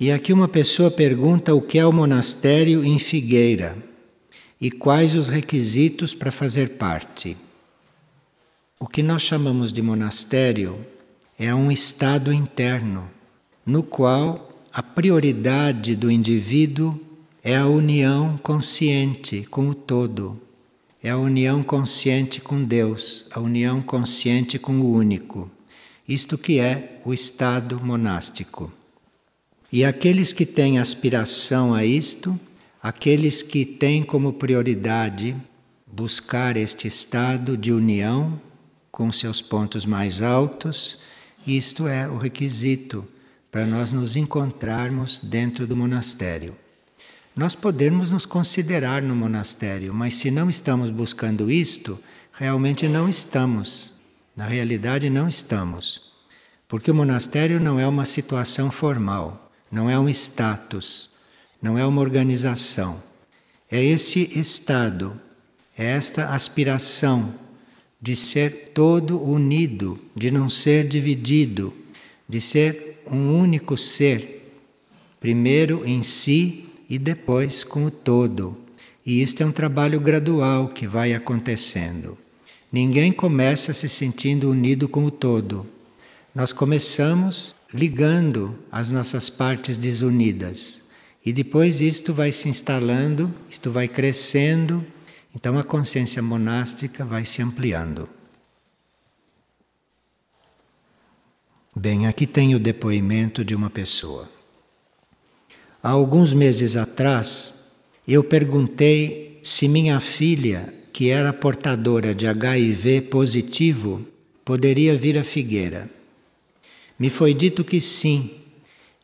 E aqui uma pessoa pergunta o que é o monastério em Figueira e quais os requisitos para fazer parte. O que nós chamamos de monastério é um estado interno no qual a prioridade do indivíduo é a união consciente com o todo, é a união consciente com Deus, a união consciente com o único. Isto que é o estado monástico. E aqueles que têm aspiração a isto, aqueles que têm como prioridade buscar este estado de união com seus pontos mais altos, isto é o requisito para nós nos encontrarmos dentro do monastério. Nós podemos nos considerar no monastério, mas se não estamos buscando isto, realmente não estamos. Na realidade, não estamos. Porque o monastério não é uma situação formal, não é um status, não é uma organização. É esse estado, é esta aspiração de ser todo unido, de não ser dividido, de ser um único ser, primeiro em si e depois com o todo. E isto é um trabalho gradual que vai acontecendo. Ninguém começa se sentindo unido com o todo. Nós começamos ligando as nossas partes desunidas. E depois isto vai se instalando, isto vai crescendo, então a consciência monástica vai se ampliando. Bem, aqui tem o depoimento de uma pessoa. Há alguns meses atrás, eu perguntei se minha filha, que era portadora de HIV positivo, poderia vir à Figueira. Me foi dito que sim,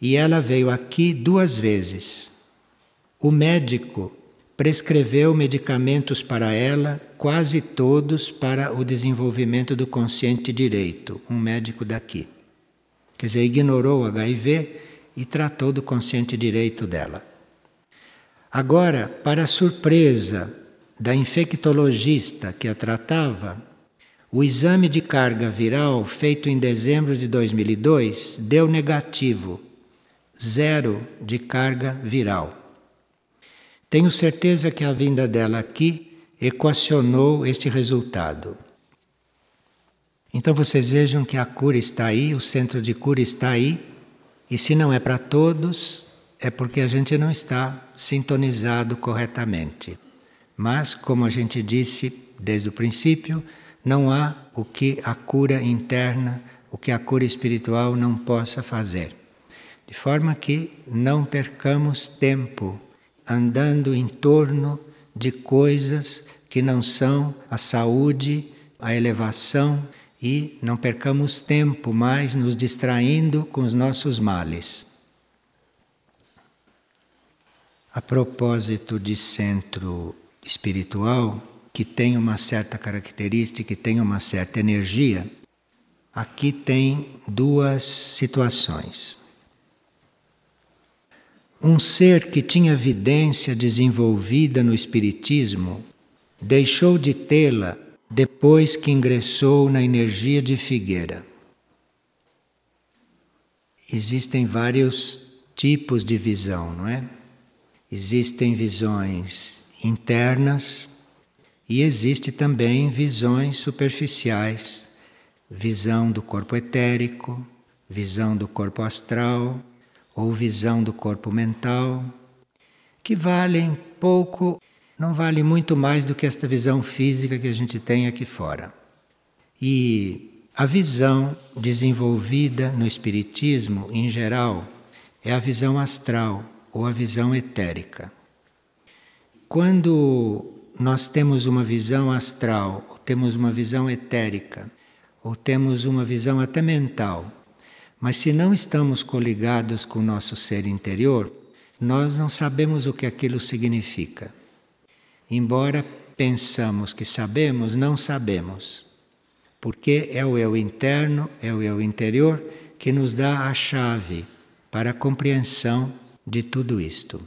e ela veio aqui duas vezes. O médico prescreveu medicamentos para ela, quase todos para o desenvolvimento do consciente direito, um médico daqui. Quer dizer, ignorou o HIV e tratou do consciente direito dela. Agora, para surpresa da infectologista que a tratava, o exame de carga viral feito em dezembro de 2002 deu negativo, zero de carga viral. Tenho certeza que a vinda dela aqui equacionou este resultado. Então vocês vejam que a cura está aí, o centro de cura está aí, e se não é para todos, é porque a gente não está sintonizado corretamente. Mas, como a gente disse desde o princípio, não há o que a cura interna, o que a cura espiritual não possa fazer. De forma que não percamos tempo andando em torno de coisas que não são a saúde, a elevação e não percamos tempo mais nos distraindo com os nossos males. A propósito de centro espiritual, que tem uma certa característica, que tem uma certa energia, aqui tem duas situações. Um ser que tinha vidência desenvolvida no Espiritismo deixou de tê-la depois que ingressou na energia de Figueira. Existem vários tipos de visão, não é? Existem visões internas e existe também visões superficiais, visão do corpo etérico, visão do corpo astral ou visão do corpo mental, que valem pouco não vale muito mais do que esta visão física que a gente tem aqui fora. E a visão desenvolvida no Espiritismo, em geral, é a visão astral ou a visão etérica. Quando nós temos uma visão astral, ou temos uma visão etérica, ou temos uma visão até mental, mas se não estamos coligados com o nosso ser interior, nós não sabemos o que aquilo significa. Embora pensamos que sabemos, não sabemos. Porque é o eu interno, é o eu interior que nos dá a chave para a compreensão de tudo isto.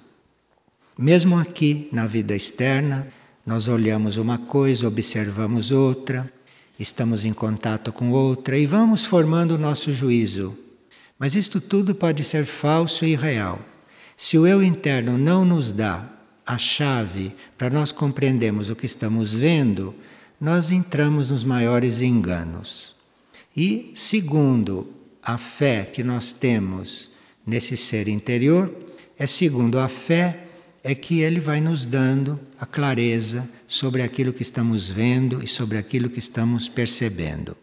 Mesmo aqui na vida externa, nós olhamos uma coisa, observamos outra, estamos em contato com outra e vamos formando o nosso juízo. Mas isto tudo pode ser falso e irreal. Se o eu interno não nos dá a chave para nós compreendermos o que estamos vendo, nós entramos nos maiores enganos. E, segundo a fé que nós temos nesse ser interior, é segundo a fé é que ele vai nos dando a clareza sobre aquilo que estamos vendo e sobre aquilo que estamos percebendo.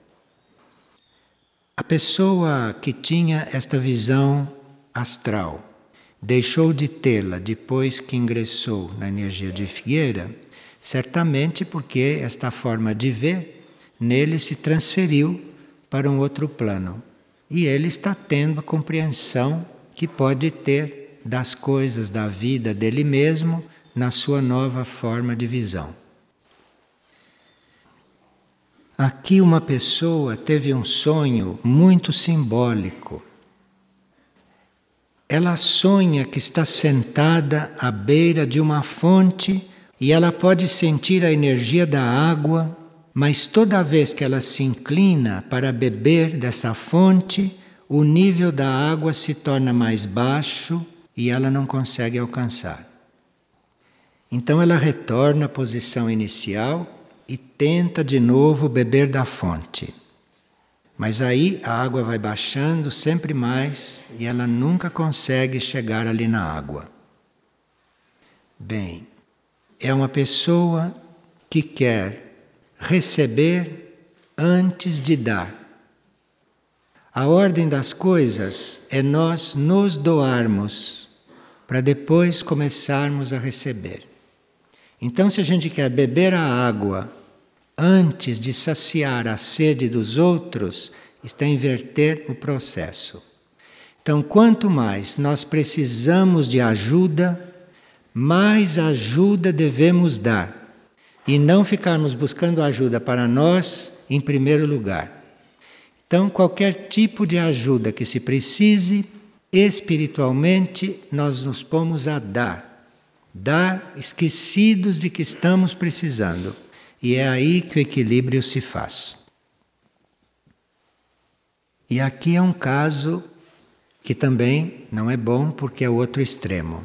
A pessoa que tinha esta visão astral deixou de tê-la depois que ingressou na energia de Figueira, certamente porque esta forma de ver nele se transferiu para um outro plano. E ele está tendo a compreensão que pode ter das coisas da vida dele mesmo na sua nova forma de visão. Aqui uma pessoa teve um sonho muito simbólico ela sonha que está sentada à beira de uma fonte e ela pode sentir a energia da água, mas toda vez que ela se inclina para beber dessa fonte, o nível da água se torna mais baixo e ela não consegue alcançar. Então ela retorna à posição inicial e tenta de novo beber da fonte. Mas aí a água vai baixando sempre mais e ela nunca consegue chegar ali na água. Bem, é uma pessoa que quer receber antes de dar. A ordem das coisas é nós nos doarmos para depois começarmos a receber. Então, se a gente quer beber a água antes de saciar a sede dos outros, está a inverter o processo. Então, quanto mais nós precisamos de ajuda, mais ajuda devemos dar. E não ficarmos buscando ajuda para nós em primeiro lugar. Então, qualquer tipo de ajuda que se precise, espiritualmente, nós nos pomos a dar. Dar esquecidos de que estamos precisando. E é aí que o equilíbrio se faz. E aqui é um caso que também não é bom porque é o outro extremo.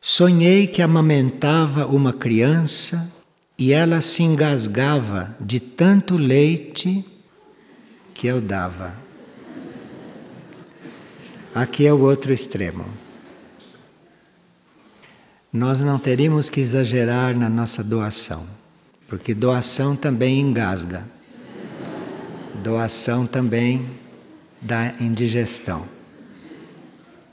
Sonhei que amamentava uma criança e ela se engasgava de tanto leite que eu dava. Aqui é o outro extremo nós não teríamos que exagerar na nossa doação. Porque doação também engasga. Doação também dá indigestão.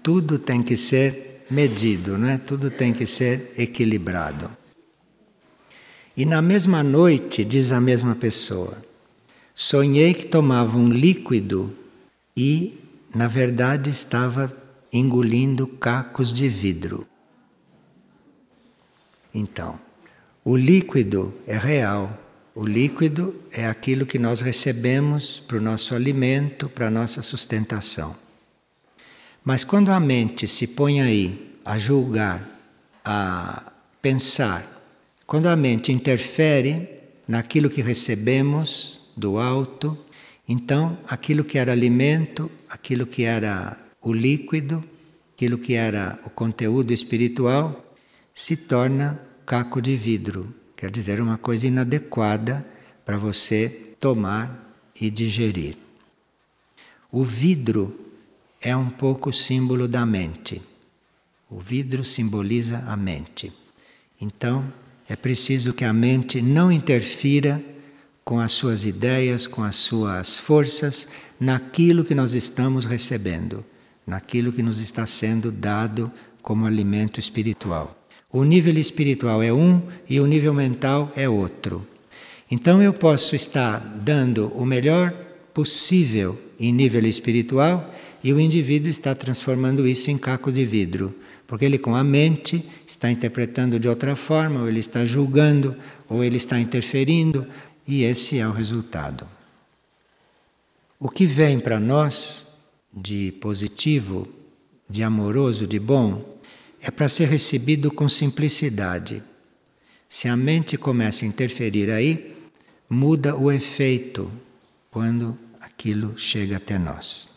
Tudo tem que ser medido, não é? Tudo tem que ser equilibrado. E na mesma noite, diz a mesma pessoa, sonhei que tomava um líquido e, na verdade, estava engolindo cacos de vidro. Então, o líquido é real. O líquido é aquilo que nós recebemos para o nosso alimento, para a nossa sustentação. Mas quando a mente se põe aí a julgar, a pensar, quando a mente interfere naquilo que recebemos do alto, então aquilo que era alimento, aquilo que era o líquido, aquilo que era o conteúdo espiritual, se torna caco de vidro, quer dizer, uma coisa inadequada para você tomar e digerir. O vidro é um pouco símbolo da mente. O vidro simboliza a mente. Então, é preciso que a mente não interfira com as suas ideias, com as suas forças, naquilo que nós estamos recebendo, naquilo que nos está sendo dado como alimento espiritual. O nível espiritual é um e o nível mental é outro. Então eu posso estar dando o melhor possível em nível espiritual e o indivíduo está transformando isso em caco de vidro, porque ele com a mente está interpretando de outra forma, ou ele está julgando, ou ele está interferindo, e esse é o resultado. O que vem para nós de positivo, de amoroso, de bom, é para ser recebido com simplicidade. Se a mente começa a interferir aí, muda o efeito quando aquilo chega até nós.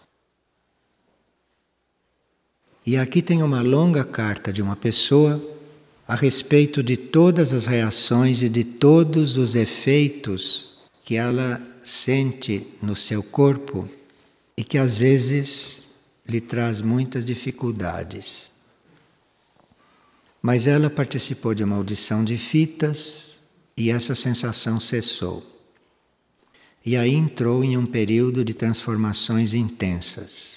E aqui tem uma longa carta de uma pessoa a respeito de todas as reações e de todos os efeitos que ela sente no seu corpo e que às vezes lhe traz muitas dificuldades. Mas ela participou de uma audição de fitas e essa sensação cessou. E aí entrou em um período de transformações intensas.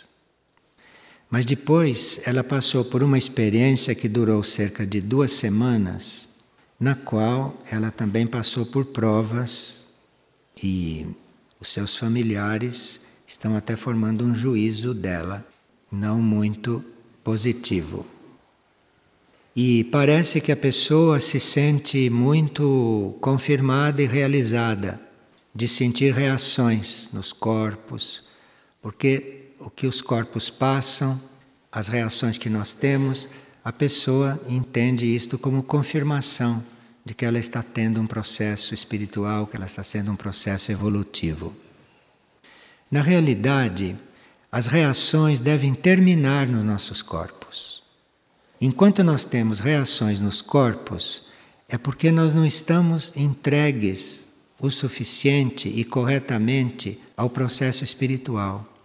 Mas depois ela passou por uma experiência que durou cerca de duas semanas, na qual ela também passou por provas e os seus familiares estão até formando um juízo dela, não muito positivo. E parece que a pessoa se sente muito confirmada e realizada de sentir reações nos corpos, porque o que os corpos passam, as reações que nós temos, a pessoa entende isto como confirmação de que ela está tendo um processo espiritual, que ela está sendo um processo evolutivo. Na realidade, as reações devem terminar nos nossos corpos. Enquanto nós temos reações nos corpos, é porque nós não estamos entregues o suficiente e corretamente ao processo espiritual.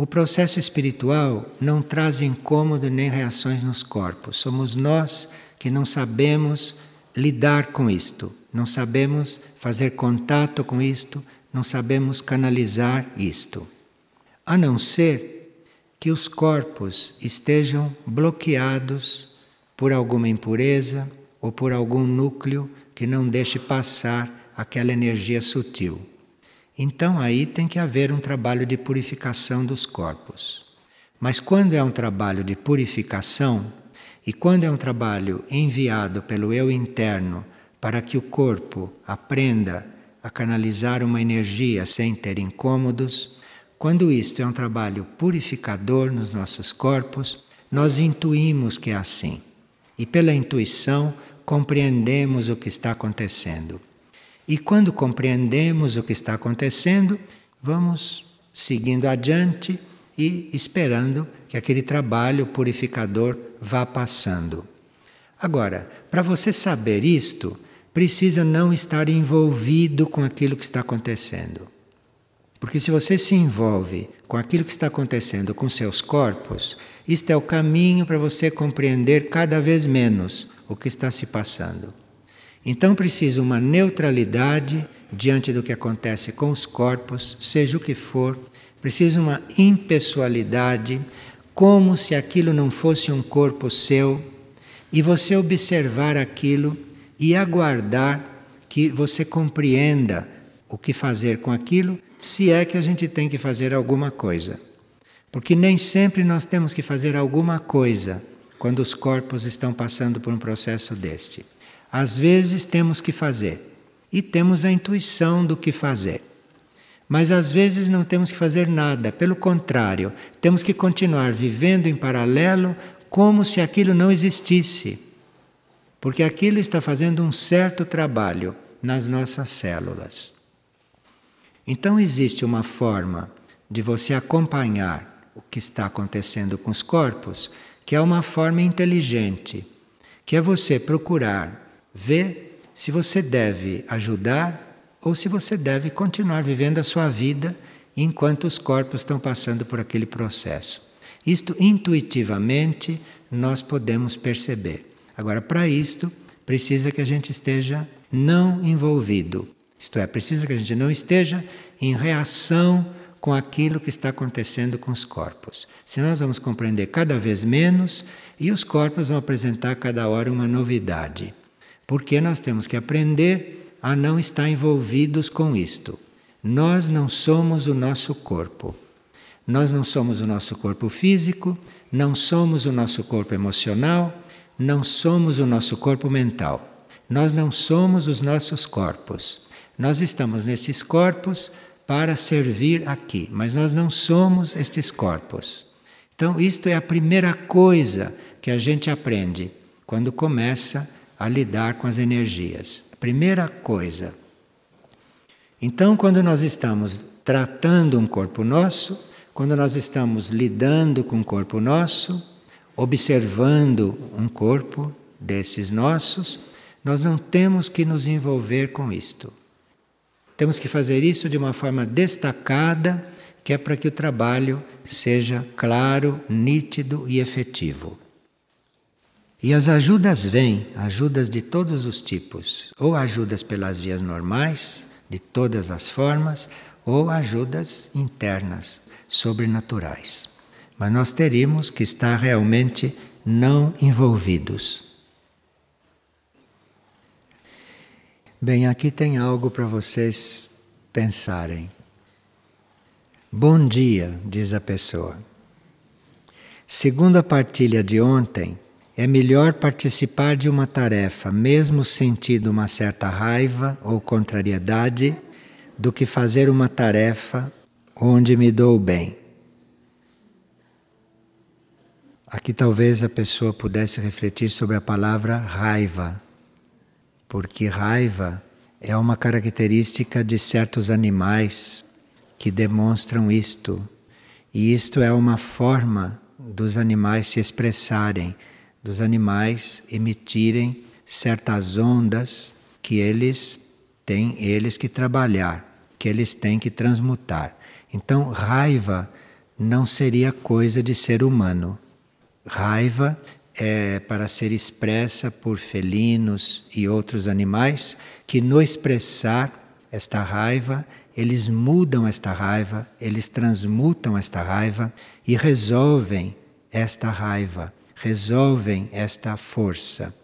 O processo espiritual não traz incômodo nem reações nos corpos. Somos nós que não sabemos lidar com isto, não sabemos fazer contato com isto, não sabemos canalizar isto. A não ser que os corpos estejam bloqueados por alguma impureza ou por algum núcleo que não deixe passar aquela energia sutil. Então aí tem que haver um trabalho de purificação dos corpos. Mas quando é um trabalho de purificação e quando é um trabalho enviado pelo eu interno para que o corpo aprenda a canalizar uma energia sem ter incômodos, quando isto é um trabalho purificador nos nossos corpos, nós intuímos que é assim. E pela intuição compreendemos o que está acontecendo. E quando compreendemos o que está acontecendo, vamos seguindo adiante e esperando que aquele trabalho purificador vá passando. Agora, para você saber isto, precisa não estar envolvido com aquilo que está acontecendo. Porque se você se envolve com aquilo que está acontecendo com seus corpos, isto é o caminho para você compreender cada vez menos o que está se passando. Então precisa uma neutralidade diante do que acontece com os corpos, seja o que for, precisa uma impessoalidade, como se aquilo não fosse um corpo seu, e você observar aquilo e aguardar que você compreenda o que fazer com aquilo, se é que a gente tem que fazer alguma coisa. Porque nem sempre nós temos que fazer alguma coisa quando os corpos estão passando por um processo deste. Às vezes temos que fazer e temos a intuição do que fazer. Mas às vezes não temos que fazer nada, pelo contrário, temos que continuar vivendo em paralelo como se aquilo não existisse. Porque aquilo está fazendo um certo trabalho nas nossas células. Então existe uma forma de você acompanhar o que está acontecendo com os corpos, que é uma forma inteligente, que é você procurar Vê se você deve ajudar ou se você deve continuar vivendo a sua vida enquanto os corpos estão passando por aquele processo. Isto intuitivamente nós podemos perceber. Agora, para isto, precisa que a gente esteja não envolvido. Isto é, precisa que a gente não esteja em reação com aquilo que está acontecendo com os corpos. Senão nós vamos compreender cada vez menos e os corpos vão apresentar cada hora uma novidade. Porque nós temos que aprender a não estar envolvidos com isto. Nós não somos o nosso corpo. Nós não somos o nosso corpo físico, não somos o nosso corpo emocional, não somos o nosso corpo mental. Nós não somos os nossos corpos. Nós estamos nesses corpos para servir aqui, mas nós não somos estes corpos. Então, isto é a primeira coisa que a gente aprende quando começa a lidar com as energias. Primeira coisa. Então, quando nós estamos tratando um corpo nosso, quando nós estamos lidando com o corpo nosso, observando um corpo desses nossos, nós não temos que nos envolver com isto. Temos que fazer isso de uma forma destacada, que é para que o trabalho seja claro, nítido e efetivo. E as ajudas vêm, ajudas de todos os tipos, ou ajudas pelas vias normais, de todas as formas, ou ajudas internas, sobrenaturais. Mas nós teríamos que estar realmente não envolvidos. Bem, aqui tem algo para vocês pensarem. Bom dia, diz a pessoa. Segundo a partilha de ontem, é melhor participar de uma tarefa, mesmo sentindo uma certa raiva ou contrariedade, do que fazer uma tarefa onde me dou bem. Aqui talvez a pessoa pudesse refletir sobre a palavra raiva, porque raiva é uma característica de certos animais que demonstram isto. E isto é uma forma dos animais se expressarem dos animais emitirem certas ondas que eles têm eles que trabalhar, que eles têm que transmutar. Então, raiva não seria coisa de ser humano. Raiva é para ser expressa por felinos e outros animais que no expressar esta raiva, eles mudam esta raiva, eles transmutam esta raiva e resolvem esta raiva resolvem esta força.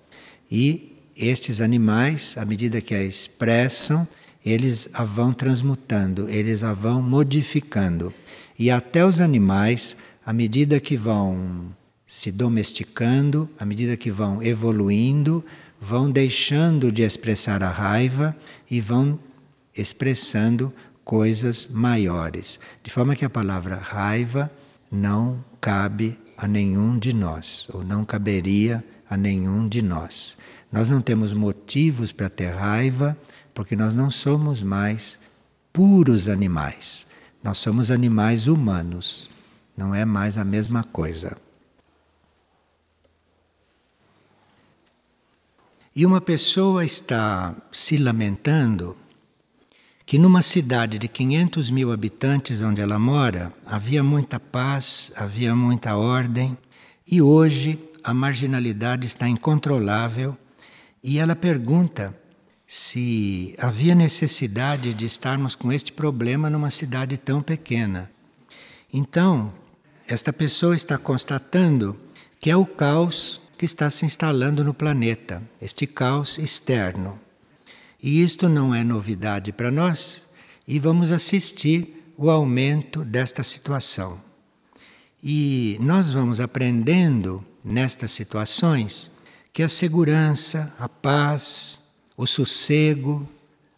E estes animais, à medida que a expressam, eles a vão transmutando, eles a vão modificando. E até os animais, à medida que vão se domesticando, à medida que vão evoluindo, vão deixando de expressar a raiva e vão expressando coisas maiores. De forma que a palavra raiva não cabe a nenhum de nós, ou não caberia a nenhum de nós. Nós não temos motivos para ter raiva, porque nós não somos mais puros animais. Nós somos animais humanos. Não é mais a mesma coisa. E uma pessoa está se lamentando que numa cidade de 500 mil habitantes onde ela mora havia muita paz, havia muita ordem e hoje a marginalidade está incontrolável e ela pergunta se havia necessidade de estarmos com este problema numa cidade tão pequena. Então, esta pessoa está constatando que é o caos que está se instalando no planeta, este caos externo. E isto não é novidade para nós e vamos assistir o aumento desta situação. E nós vamos aprendendo nestas situações que a segurança, a paz, o sossego,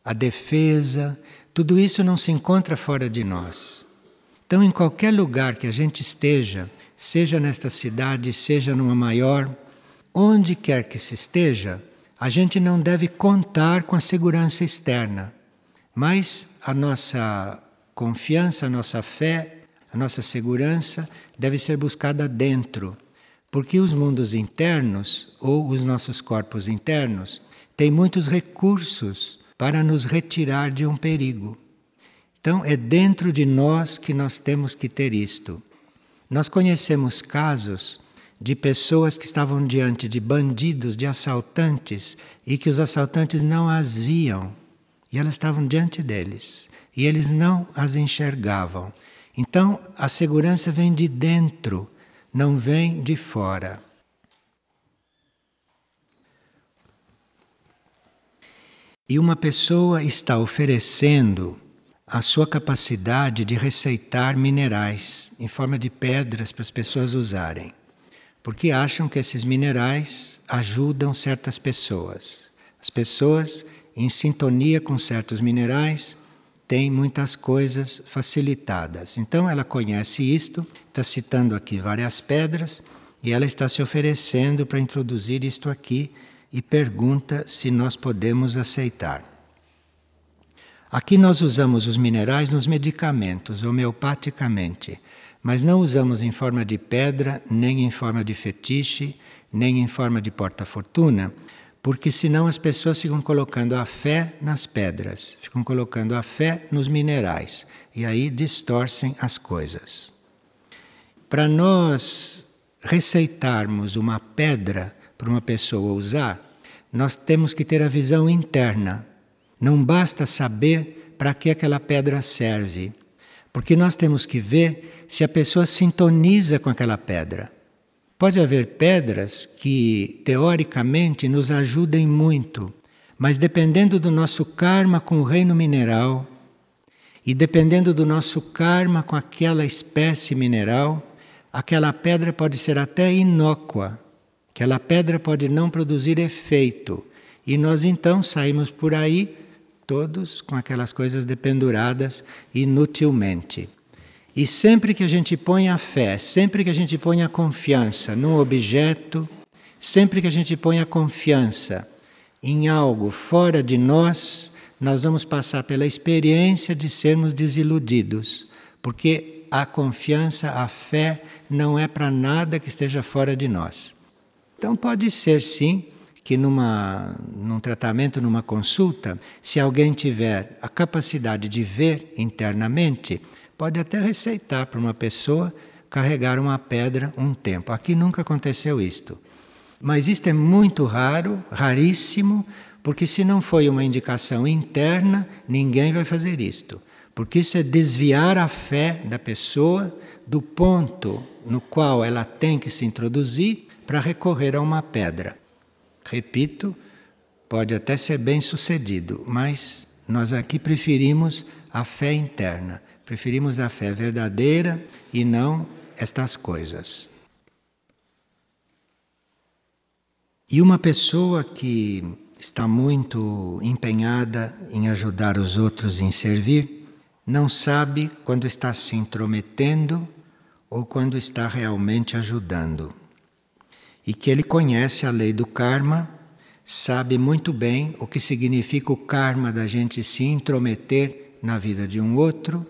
a defesa, tudo isso não se encontra fora de nós. Então, em qualquer lugar que a gente esteja, seja nesta cidade, seja numa maior, onde quer que se esteja, a gente não deve contar com a segurança externa, mas a nossa confiança, a nossa fé, a nossa segurança deve ser buscada dentro, porque os mundos internos ou os nossos corpos internos têm muitos recursos para nos retirar de um perigo. Então, é dentro de nós que nós temos que ter isto. Nós conhecemos casos de pessoas que estavam diante de bandidos, de assaltantes, e que os assaltantes não as viam. E elas estavam diante deles. E eles não as enxergavam. Então, a segurança vem de dentro, não vem de fora. E uma pessoa está oferecendo a sua capacidade de receitar minerais em forma de pedras para as pessoas usarem porque acham que esses minerais ajudam certas pessoas. As pessoas, em sintonia com certos minerais, têm muitas coisas facilitadas. Então ela conhece isto, está citando aqui várias pedras, e ela está se oferecendo para introduzir isto aqui e pergunta se nós podemos aceitar. Aqui nós usamos os minerais nos medicamentos, homeopaticamente mas não usamos em forma de pedra, nem em forma de fetiche, nem em forma de porta-fortuna, porque senão as pessoas ficam colocando a fé nas pedras, ficam colocando a fé nos minerais e aí distorcem as coisas. Para nós receitarmos uma pedra para uma pessoa usar, nós temos que ter a visão interna. Não basta saber para que aquela pedra serve, porque nós temos que ver se a pessoa sintoniza com aquela pedra. Pode haver pedras que, teoricamente, nos ajudem muito, mas dependendo do nosso karma com o reino mineral e dependendo do nosso karma com aquela espécie mineral, aquela pedra pode ser até inócua, aquela pedra pode não produzir efeito, e nós então saímos por aí todos com aquelas coisas dependuradas inutilmente. E sempre que a gente põe a fé, sempre que a gente põe a confiança num objeto, sempre que a gente põe a confiança em algo fora de nós, nós vamos passar pela experiência de sermos desiludidos, porque a confiança, a fé, não é para nada que esteja fora de nós. Então pode ser sim que numa, num tratamento, numa consulta, se alguém tiver a capacidade de ver internamente, pode até receitar para uma pessoa carregar uma pedra um tempo. Aqui nunca aconteceu isto. Mas isto é muito raro, raríssimo, porque se não foi uma indicação interna, ninguém vai fazer isto. Porque isso é desviar a fé da pessoa do ponto no qual ela tem que se introduzir para recorrer a uma pedra. Repito, pode até ser bem sucedido, mas nós aqui preferimos a fé interna. Preferimos a fé verdadeira e não estas coisas. E uma pessoa que está muito empenhada em ajudar os outros em servir, não sabe quando está se intrometendo ou quando está realmente ajudando. E que ele conhece a lei do karma, sabe muito bem o que significa o karma da gente se intrometer na vida de um outro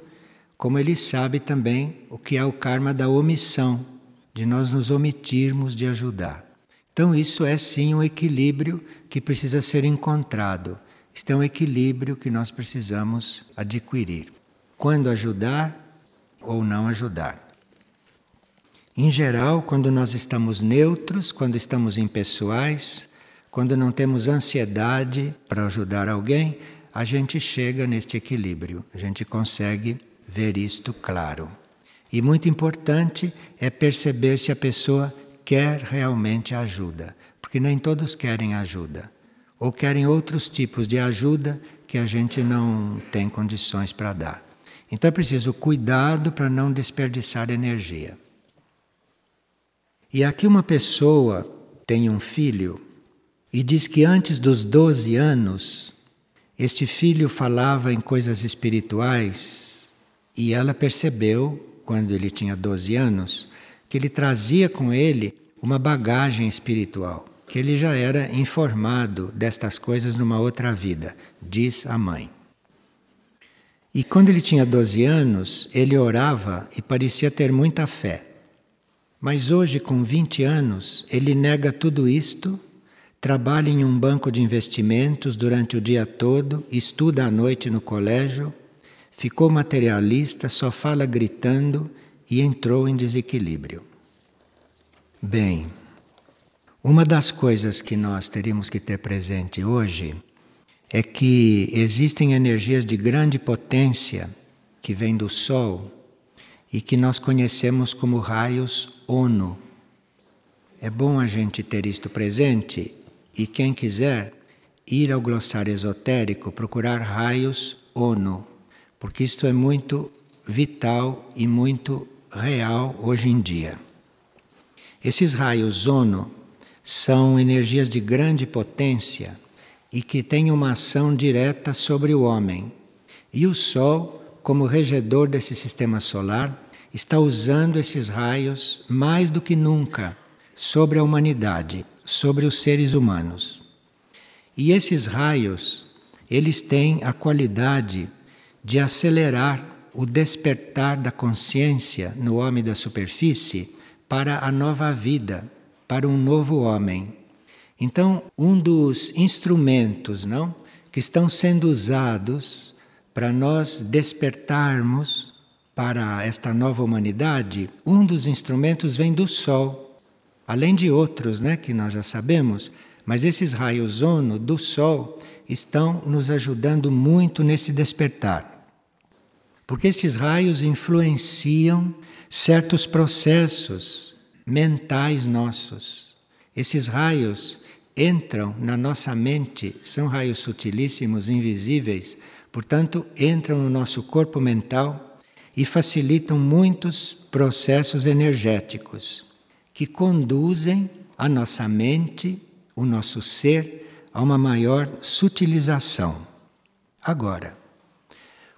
como ele sabe também o que é o karma da omissão, de nós nos omitirmos de ajudar. Então, isso é sim um equilíbrio que precisa ser encontrado. Isto é um equilíbrio que nós precisamos adquirir. Quando ajudar ou não ajudar. Em geral, quando nós estamos neutros, quando estamos impessoais, quando não temos ansiedade para ajudar alguém, a gente chega neste equilíbrio, a gente consegue ver isto claro. E muito importante é perceber se a pessoa quer realmente ajuda, porque nem todos querem ajuda, ou querem outros tipos de ajuda que a gente não tem condições para dar. Então é preciso cuidado para não desperdiçar energia. E aqui uma pessoa tem um filho e diz que antes dos 12 anos, este filho falava em coisas espirituais e ela percebeu, quando ele tinha 12 anos, que ele trazia com ele uma bagagem espiritual, que ele já era informado destas coisas numa outra vida, diz a mãe. E quando ele tinha 12 anos, ele orava e parecia ter muita fé. Mas hoje, com 20 anos, ele nega tudo isto, trabalha em um banco de investimentos durante o dia todo, estuda à noite no colégio ficou materialista, só fala gritando e entrou em desequilíbrio. Bem, uma das coisas que nós teríamos que ter presente hoje é que existem energias de grande potência que vêm do Sol e que nós conhecemos como raios ONU. É bom a gente ter isto presente e quem quiser ir ao glossário esotérico procurar raios ONU porque isto é muito vital e muito real hoje em dia. Esses raios ONU são energias de grande potência e que têm uma ação direta sobre o homem. E o Sol, como regedor desse sistema solar, está usando esses raios mais do que nunca sobre a humanidade, sobre os seres humanos. E esses raios, eles têm a qualidade de acelerar o despertar da consciência no homem da superfície para a nova vida, para um novo homem. Então, um dos instrumentos, não, que estão sendo usados para nós despertarmos para esta nova humanidade, um dos instrumentos vem do sol, além de outros, né, que nós já sabemos, mas esses raios ONU do sol estão nos ajudando muito nesse despertar. Porque esses raios influenciam certos processos mentais nossos. Esses raios entram na nossa mente, são raios sutilíssimos, invisíveis, portanto, entram no nosso corpo mental e facilitam muitos processos energéticos que conduzem a nossa mente, o nosso ser, a uma maior sutilização. Agora,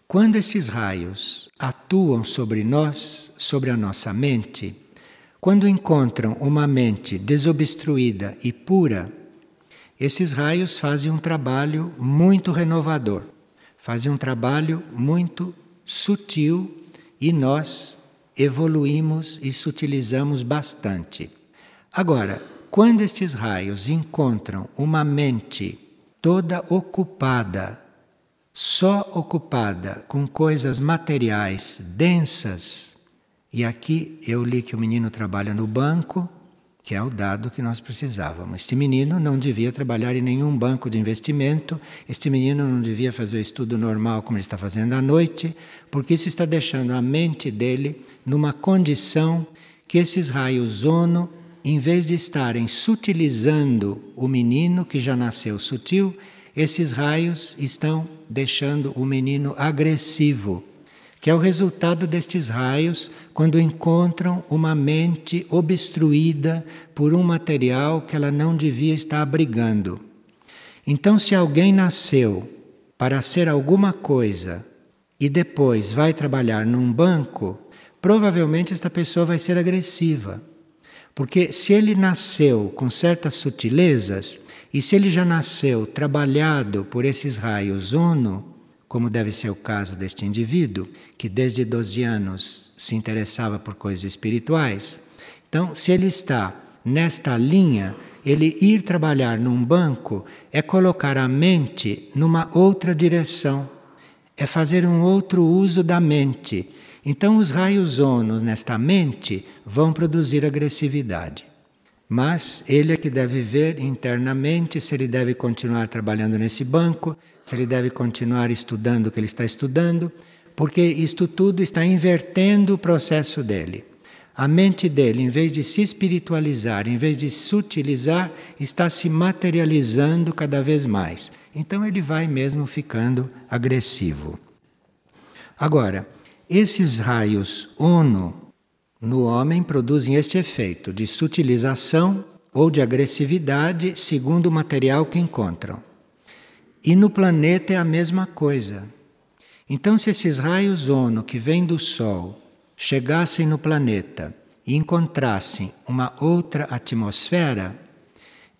quando esses raios atuam sobre nós, sobre a nossa mente, quando encontram uma mente desobstruída e pura, esses raios fazem um trabalho muito renovador, fazem um trabalho muito sutil e nós evoluímos e sutilizamos bastante. Agora, quando estes raios encontram uma mente toda ocupada, só ocupada com coisas materiais densas, e aqui eu li que o menino trabalha no banco, que é o dado que nós precisávamos. Este menino não devia trabalhar em nenhum banco de investimento, este menino não devia fazer o estudo normal como ele está fazendo à noite, porque isso está deixando a mente dele numa condição que esses raios ONU, em vez de estarem sutilizando o menino que já nasceu sutil, esses raios estão deixando o menino agressivo que é o resultado destes raios quando encontram uma mente obstruída por um material que ela não devia estar abrigando. Então, se alguém nasceu para ser alguma coisa e depois vai trabalhar num banco, provavelmente esta pessoa vai ser agressiva. Porque se ele nasceu com certas sutilezas, e se ele já nasceu trabalhado por esses raios ONU, como deve ser o caso deste indivíduo, que desde 12 anos se interessava por coisas espirituais. Então, se ele está nesta linha, ele ir trabalhar num banco é colocar a mente numa outra direção, é fazer um outro uso da mente. Então, os raios ONU nesta mente vão produzir agressividade. Mas ele é que deve ver internamente se ele deve continuar trabalhando nesse banco, se ele deve continuar estudando o que ele está estudando, porque isto tudo está invertendo o processo dele. A mente dele, em vez de se espiritualizar, em vez de sutilizar, está se materializando cada vez mais. Então ele vai mesmo ficando agressivo. Agora, esses raios ONU no homem produzem este efeito de sutilização ou de agressividade segundo o material que encontram. E no planeta é a mesma coisa. Então, se esses raios ONU que vêm do Sol chegassem no planeta e encontrassem uma outra atmosfera,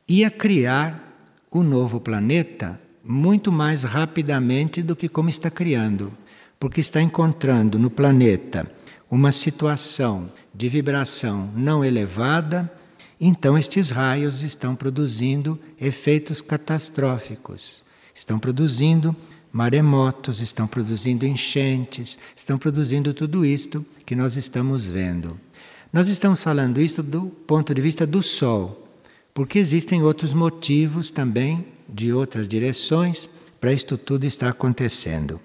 ia criar o novo planeta muito mais rapidamente do que como está criando, porque está encontrando no planeta uma situação de vibração não elevada, então estes raios estão produzindo efeitos catastróficos. Estão produzindo maremotos, estão produzindo enchentes, estão produzindo tudo isto que nós estamos vendo. Nós estamos falando isto do ponto de vista do Sol, porque existem outros motivos também de outras direções para isto tudo estar acontecendo.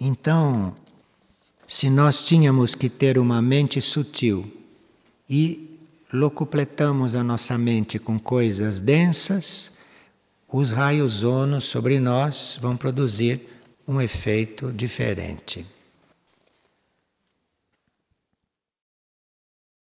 Então, se nós tínhamos que ter uma mente sutil e locupletamos a nossa mente com coisas densas, os raios ONU sobre nós vão produzir um efeito diferente.